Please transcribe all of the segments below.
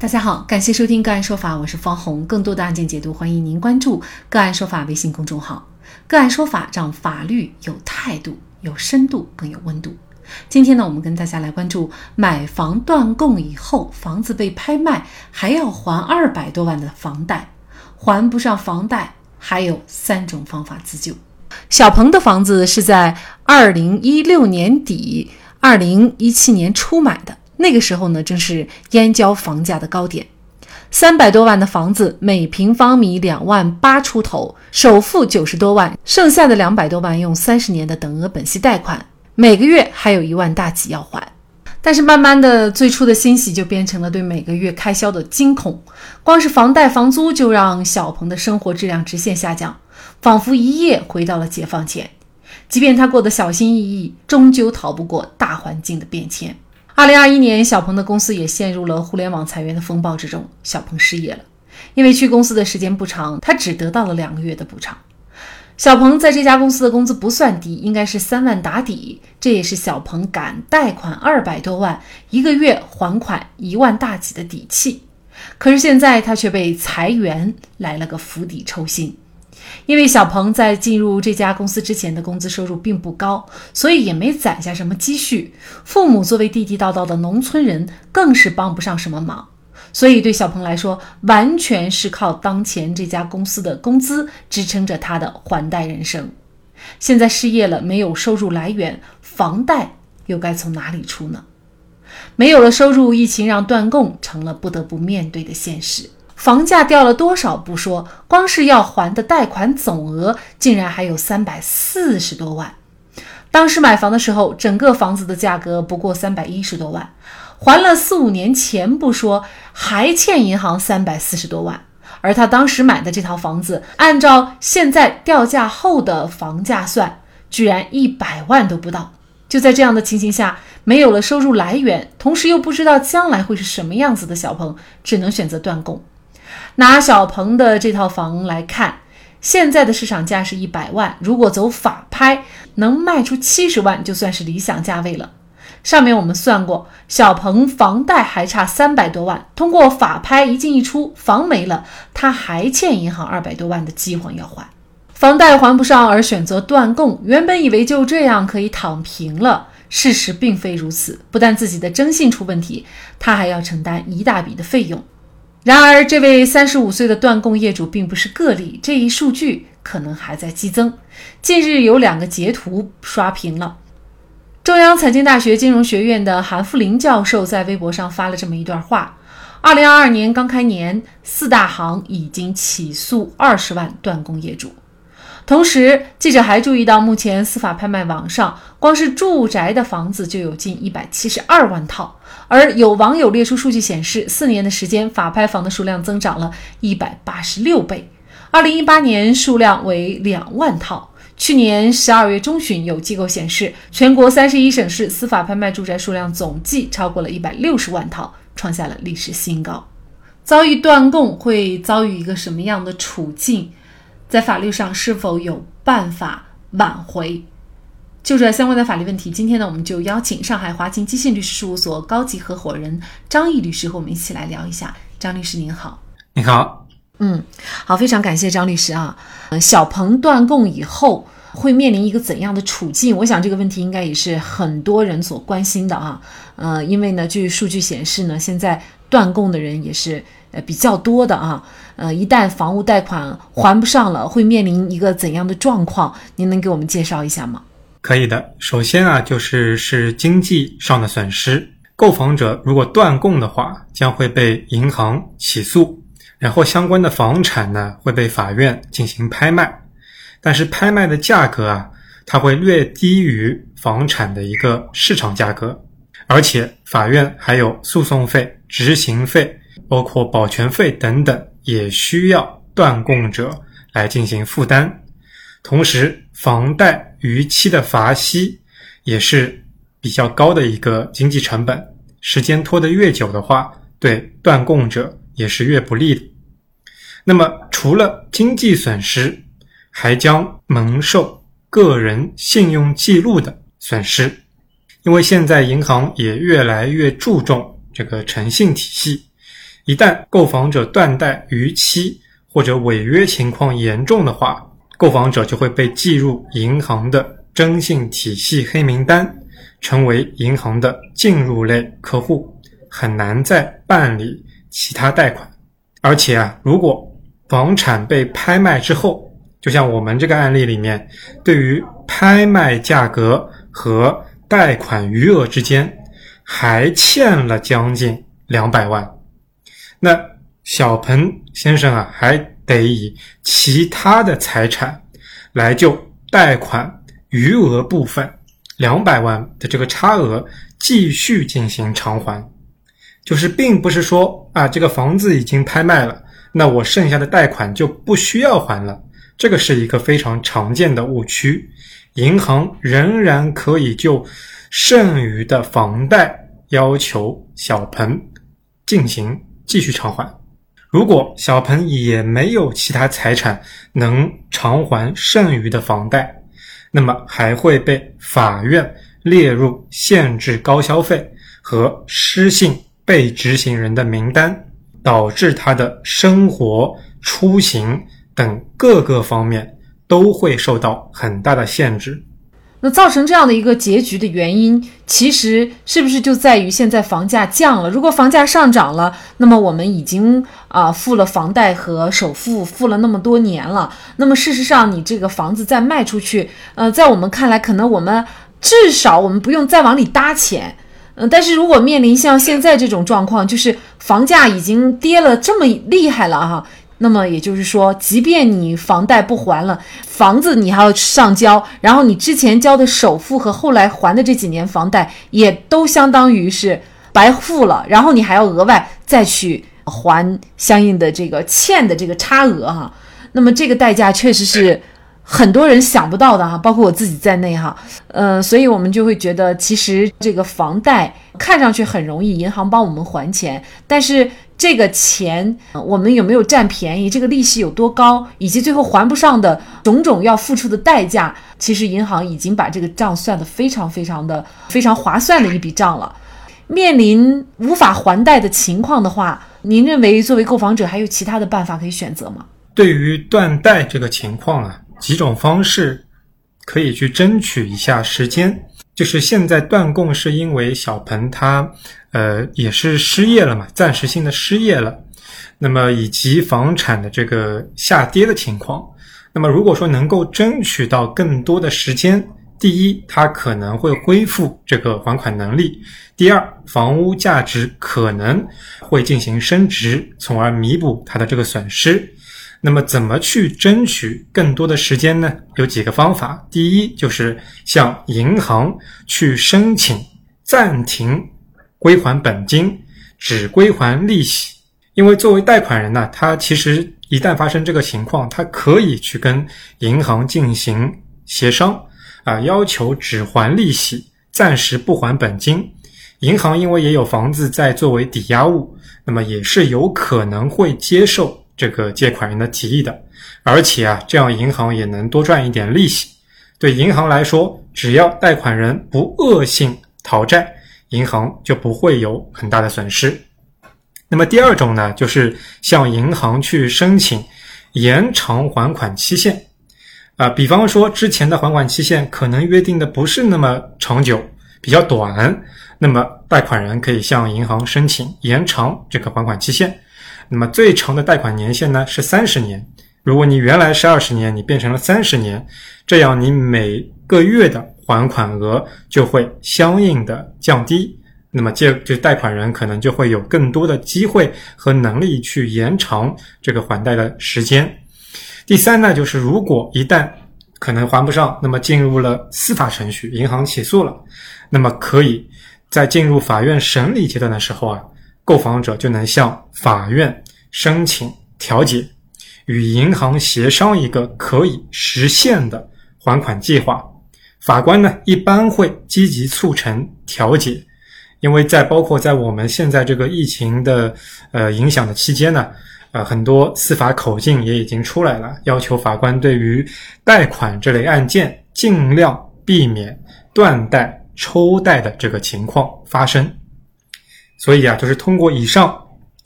大家好，感谢收听个案说法，我是方红。更多的案件解读，欢迎您关注个案说法微信公众号。个案说法让法律有态度、有深度、更有温度。今天呢，我们跟大家来关注买房断供以后，房子被拍卖还要还二百多万的房贷，还不上房贷还有三种方法自救。小鹏的房子是在二零一六年底、二零一七年初买的。那个时候呢，正是燕郊房价的高点，三百多万的房子，每平方米两万八出头，首付九十多万，剩下的两百多万用三十年的等额本息贷款，每个月还有一万大几要还。但是慢慢的，最初的欣喜就变成了对每个月开销的惊恐，光是房贷房租就让小鹏的生活质量直线下降，仿佛一夜回到了解放前。即便他过得小心翼翼，终究逃不过大环境的变迁。二零二一年，小鹏的公司也陷入了互联网裁员的风暴之中。小鹏失业了，因为去公司的时间不长，他只得到了两个月的补偿。小鹏在这家公司的工资不算低，应该是三万打底，这也是小鹏敢贷款二百多万，一个月还款一万大几的底气。可是现在他却被裁员来了个釜底抽薪。因为小鹏在进入这家公司之前的工资收入并不高，所以也没攒下什么积蓄。父母作为地地道道的农村人，更是帮不上什么忙。所以对小鹏来说，完全是靠当前这家公司的工资支撑着他的还贷人生。现在失业了，没有收入来源，房贷又该从哪里出呢？没有了收入，疫情让断供成了不得不面对的现实。房价掉了多少不说，光是要还的贷款总额竟然还有三百四十多万。当时买房的时候，整个房子的价格不过三百一十多万，还了四五年钱不说，还欠银行三百四十多万。而他当时买的这套房子，按照现在掉价后的房价算，居然一百万都不到。就在这样的情形下，没有了收入来源，同时又不知道将来会是什么样子的小鹏，只能选择断供。拿小鹏的这套房来看，现在的市场价是一百万，如果走法拍，能卖出七十万，就算是理想价位了。上面我们算过，小鹏房贷还差三百多万，通过法拍一进一出，房没了，他还欠银行二百多万的饥荒要还，房贷还不上而选择断供，原本以为就这样可以躺平了，事实并非如此，不但自己的征信出问题，他还要承担一大笔的费用。然而，这位三十五岁的断供业主并不是个例，这一数据可能还在激增。近日有两个截图刷屏了。中央财经大学金融学院的韩富林教授在微博上发了这么一段话：二零二二年刚开年，四大行已经起诉二十万断供业主。同时，记者还注意到，目前司法拍卖网上，光是住宅的房子就有近一百七十二万套。而有网友列出数据显示，四年的时间，法拍房的数量增长了一百八十六倍。二零一八年数量为两万套。去年十二月中旬，有机构显示，全国三十一省市司法拍卖住宅数量总计超过了一百六十万套，创下了历史新高。遭遇断供会遭遇一个什么样的处境？在法律上是否有办法挽回？就这相关的法律问题，今天呢，我们就邀请上海华勤基信律师事务所高级合伙人张毅律师和我们一起来聊一下。张律师您好，你好，嗯，好，非常感谢张律师啊。呃，小鹏断供以后会面临一个怎样的处境？我想这个问题应该也是很多人所关心的啊。呃，因为呢，据数据显示呢，现在断供的人也是。呃，比较多的啊，呃，一旦房屋贷款还不上了，会面临一个怎样的状况？您能给我们介绍一下吗？可以的。首先啊，就是是经济上的损失。购房者如果断供的话，将会被银行起诉，然后相关的房产呢会被法院进行拍卖，但是拍卖的价格啊，它会略低于房产的一个市场价格，而且法院还有诉讼费、执行费。包括保全费等等，也需要断供者来进行负担。同时，房贷逾期的罚息也是比较高的一个经济成本。时间拖得越久的话，对断供者也是越不利的。那么，除了经济损失，还将蒙受个人信用记录的损失，因为现在银行也越来越注重这个诚信体系。一旦购房者断贷逾期或者违约情况严重的话，购房者就会被记入银行的征信体系黑名单，成为银行的进入类客户，很难再办理其他贷款。而且啊，如果房产被拍卖之后，就像我们这个案例里面，对于拍卖价格和贷款余额之间还欠了将近两百万，那小鹏先生啊，还得以其他的财产来就贷款余额部分两百万的这个差额继续进行偿还，就是并不是说啊，这个房子已经拍卖了，那我剩下的贷款就不需要还了。这个是一个非常常见的误区，银行仍然可以就剩余的房贷要求小鹏进行继续偿还。如果小鹏也没有其他财产能偿还剩余的房贷，那么还会被法院列入限制高消费和失信被执行人的名单，导致他的生活出行。等各个方面都会受到很大的限制。那造成这样的一个结局的原因，其实是不是就在于现在房价降了？如果房价上涨了，那么我们已经啊付了房贷和首付，付了那么多年了。那么事实上，你这个房子再卖出去，呃，在我们看来，可能我们至少我们不用再往里搭钱。嗯，但是如果面临像现在这种状况，就是房价已经跌了这么厉害了哈。那么也就是说，即便你房贷不还了，房子你还要上交，然后你之前交的首付和后来还的这几年房贷也都相当于是白付了，然后你还要额外再去还相应的这个欠的这个差额哈。那么这个代价确实是。很多人想不到的哈，包括我自己在内哈，呃，所以我们就会觉得，其实这个房贷看上去很容易，银行帮我们还钱，但是这个钱我们有没有占便宜，这个利息有多高，以及最后还不上的种种要付出的代价，其实银行已经把这个账算得非常非常的非常划算的一笔账了。面临无法还贷的情况的话，您认为作为购房者还有其他的办法可以选择吗？对于断贷这个情况啊。几种方式可以去争取一下时间，就是现在断供是因为小鹏他呃也是失业了嘛，暂时性的失业了，那么以及房产的这个下跌的情况，那么如果说能够争取到更多的时间，第一，他可能会恢复这个还款能力；第二，房屋价值可能会进行升值，从而弥补他的这个损失。那么怎么去争取更多的时间呢？有几个方法。第一，就是向银行去申请暂停归还本金，只归还利息。因为作为贷款人呢，他其实一旦发生这个情况，他可以去跟银行进行协商，啊，要求只还利息，暂时不还本金。银行因为也有房子在作为抵押物，那么也是有可能会接受。这个借款人的提议的，而且啊，这样银行也能多赚一点利息。对银行来说，只要贷款人不恶性讨债，银行就不会有很大的损失。那么第二种呢，就是向银行去申请延长还款期限。啊，比方说之前的还款期限可能约定的不是那么长久，比较短，那么贷款人可以向银行申请延长这个还款期限。那么最长的贷款年限呢是三十年。如果你原来是二十年，你变成了三十年，这样你每个月的还款额就会相应的降低。那么借这贷款人可能就会有更多的机会和能力去延长这个还贷的时间。第三呢，就是如果一旦可能还不上，那么进入了司法程序，银行起诉了，那么可以在进入法院审理阶段的时候啊。购房者就能向法院申请调解，与银行协商一个可以实现的还款计划。法官呢一般会积极促成调解，因为在包括在我们现在这个疫情的呃影响的期间呢，呃很多司法口径也已经出来了，要求法官对于贷款这类案件尽量避免断贷抽贷的这个情况发生。所以啊，就是通过以上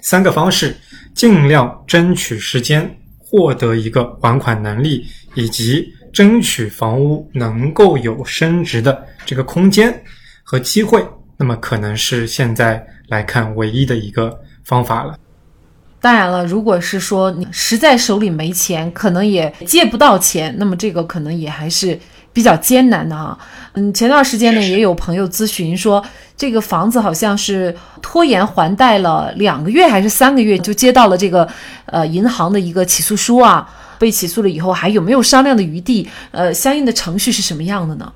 三个方式，尽量争取时间，获得一个还款能力，以及争取房屋能够有升值的这个空间和机会，那么可能是现在来看唯一的一个方法了。当然了，如果是说你实在手里没钱，可能也借不到钱，那么这个可能也还是比较艰难的啊。嗯，前段时间呢，也有朋友咨询说，这个房子好像是拖延还贷了两个月还是三个月，就接到了这个呃银行的一个起诉书啊。被起诉了以后，还有没有商量的余地？呃，相应的程序是什么样的呢？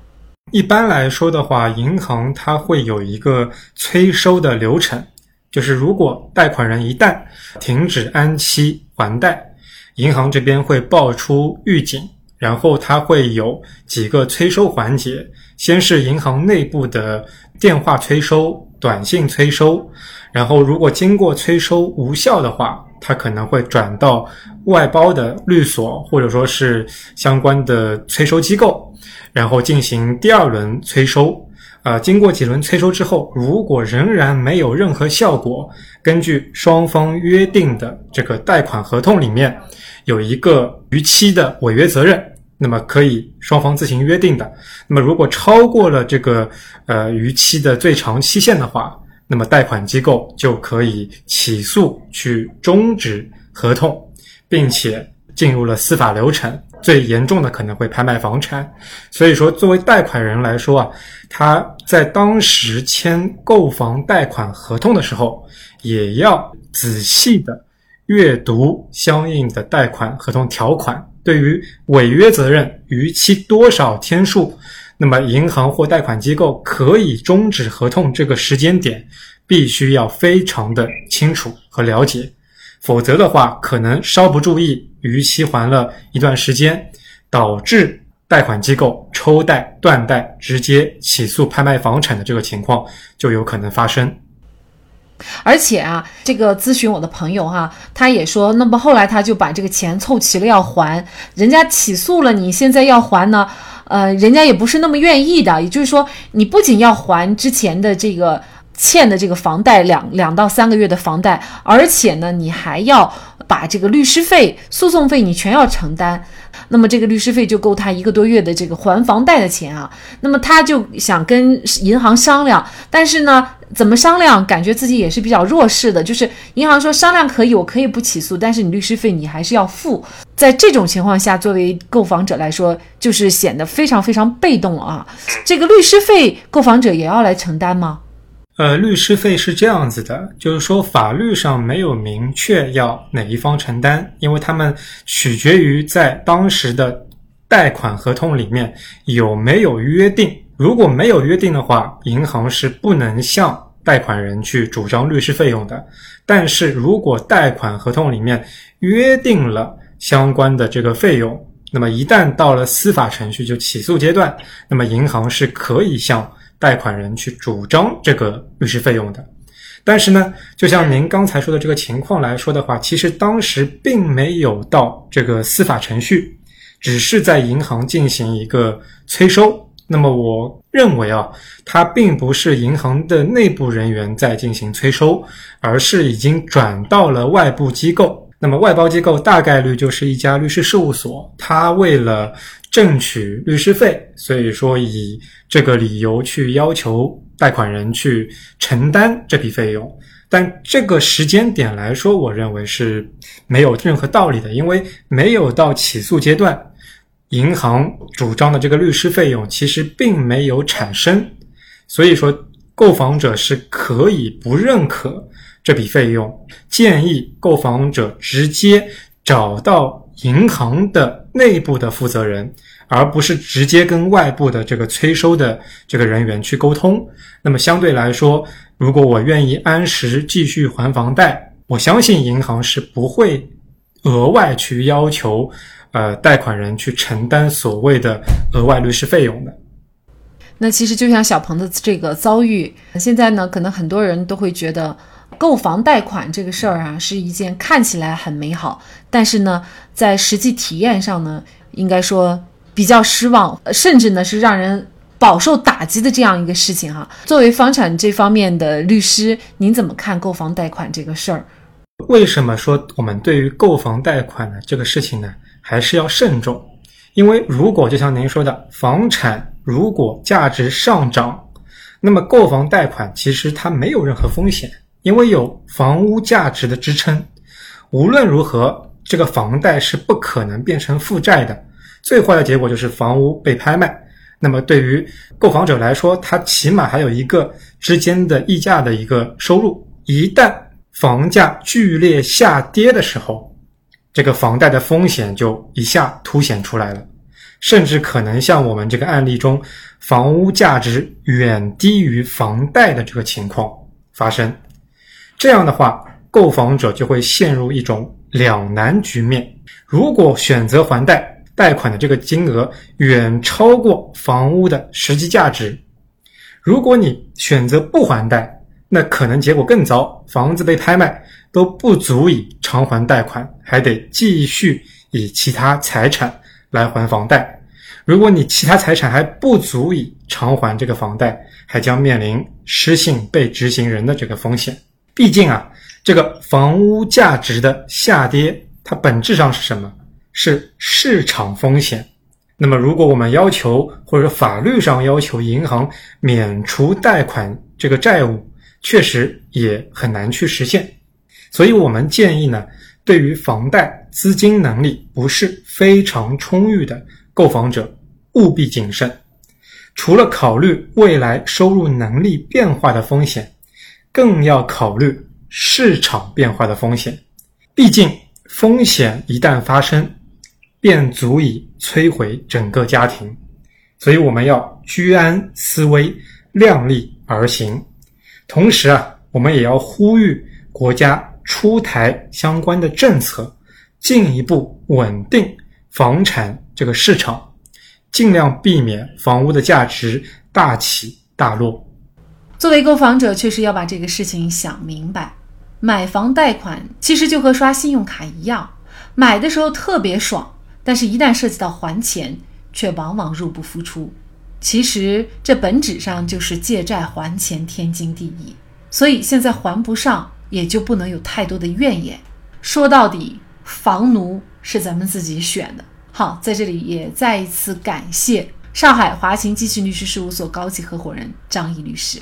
一般来说的话，银行它会有一个催收的流程。就是如果贷款人一旦停止按期还贷，银行这边会报出预警，然后它会有几个催收环节。先是银行内部的电话催收、短信催收，然后如果经过催收无效的话，它可能会转到外包的律所或者说是相关的催收机构，然后进行第二轮催收。啊，经过几轮催收之后，如果仍然没有任何效果，根据双方约定的这个贷款合同里面有一个逾期的违约责任，那么可以双方自行约定的。那么如果超过了这个呃逾期的最长期限的话，那么贷款机构就可以起诉去终止合同，并且进入了司法流程。最严重的可能会拍卖房产，所以说作为贷款人来说啊，他在当时签购房贷款合同的时候，也要仔细的阅读相应的贷款合同条款。对于违约责任逾期多少天数，那么银行或贷款机构可以终止合同这个时间点，必须要非常的清楚和了解。否则的话，可能稍不注意，逾期还了一段时间，导致贷款机构抽贷、断贷，直接起诉拍卖房产的这个情况就有可能发生。而且啊，这个咨询我的朋友哈，他也说，那么后来他就把这个钱凑齐了要还，人家起诉了，你现在要还呢，呃，人家也不是那么愿意的。也就是说，你不仅要还之前的这个。欠的这个房贷两两到三个月的房贷，而且呢，你还要把这个律师费、诉讼费你全要承担，那么这个律师费就够他一个多月的这个还房贷的钱啊。那么他就想跟银行商量，但是呢，怎么商量？感觉自己也是比较弱势的，就是银行说商量可以，我可以不起诉，但是你律师费你还是要付。在这种情况下，作为购房者来说，就是显得非常非常被动啊。这个律师费，购房者也要来承担吗？呃，律师费是这样子的，就是说法律上没有明确要哪一方承担，因为他们取决于在当时的贷款合同里面有没有约定。如果没有约定的话，银行是不能向贷款人去主张律师费用的。但是如果贷款合同里面约定了相关的这个费用，那么一旦到了司法程序就起诉阶段，那么银行是可以向。贷款人去主张这个律师费用的，但是呢，就像您刚才说的这个情况来说的话，其实当时并没有到这个司法程序，只是在银行进行一个催收。那么我认为啊，它并不是银行的内部人员在进行催收，而是已经转到了外部机构。那么外包机构大概率就是一家律师事务所，他为了。挣取律师费，所以说以这个理由去要求贷款人去承担这笔费用，但这个时间点来说，我认为是没有任何道理的，因为没有到起诉阶段，银行主张的这个律师费用其实并没有产生，所以说购房者是可以不认可这笔费用，建议购房者直接找到。银行的内部的负责人，而不是直接跟外部的这个催收的这个人员去沟通。那么相对来说，如果我愿意按时继续还房贷，我相信银行是不会额外去要求呃贷款人去承担所谓的额外律师费用的。那其实就像小鹏的这个遭遇，现在呢，可能很多人都会觉得。购房贷款这个事儿啊，是一件看起来很美好，但是呢，在实际体验上呢，应该说比较失望，甚至呢是让人饱受打击的这样一个事情哈。作为房产这方面的律师，您怎么看购房贷款这个事儿？为什么说我们对于购房贷款的这个事情呢，还是要慎重？因为如果就像您说的，房产如果价值上涨，那么购房贷款其实它没有任何风险，因为有房屋价值的支撑。无论如何，这个房贷是不可能变成负债的。最坏的结果就是房屋被拍卖。那么对于购房者来说，他起码还有一个之间的溢价的一个收入。一旦房价剧烈下跌的时候，这个房贷的风险就一下凸显出来了，甚至可能像我们这个案例中，房屋价值远低于房贷的这个情况发生。这样的话，购房者就会陷入一种两难局面：如果选择还贷。贷款的这个金额远超过房屋的实际价值。如果你选择不还贷，那可能结果更糟，房子被拍卖都不足以偿还贷款，还得继续以其他财产来还房贷。如果你其他财产还不足以偿还这个房贷，还将面临失信被执行人的这个风险。毕竟啊，这个房屋价值的下跌，它本质上是什么？是市场风险。那么，如果我们要求或者法律上要求银行免除贷款这个债务，确实也很难去实现。所以我们建议呢，对于房贷资金能力不是非常充裕的购房者，务必谨慎。除了考虑未来收入能力变化的风险，更要考虑市场变化的风险。毕竟，风险一旦发生，便足以摧毁整个家庭，所以我们要居安思危，量力而行。同时啊，我们也要呼吁国家出台相关的政策，进一步稳定房产这个市场，尽量避免房屋的价值大起大落。作为购房者，确实要把这个事情想明白。买房贷款其实就和刷信用卡一样，买的时候特别爽。但是，一旦涉及到还钱，却往往入不敷出。其实，这本质上就是借债还钱，天经地义。所以，现在还不上，也就不能有太多的怨言。说到底，房奴是咱们自己选的。好，在这里也再一次感谢上海华勤基信律师事务所高级合伙人张毅律师。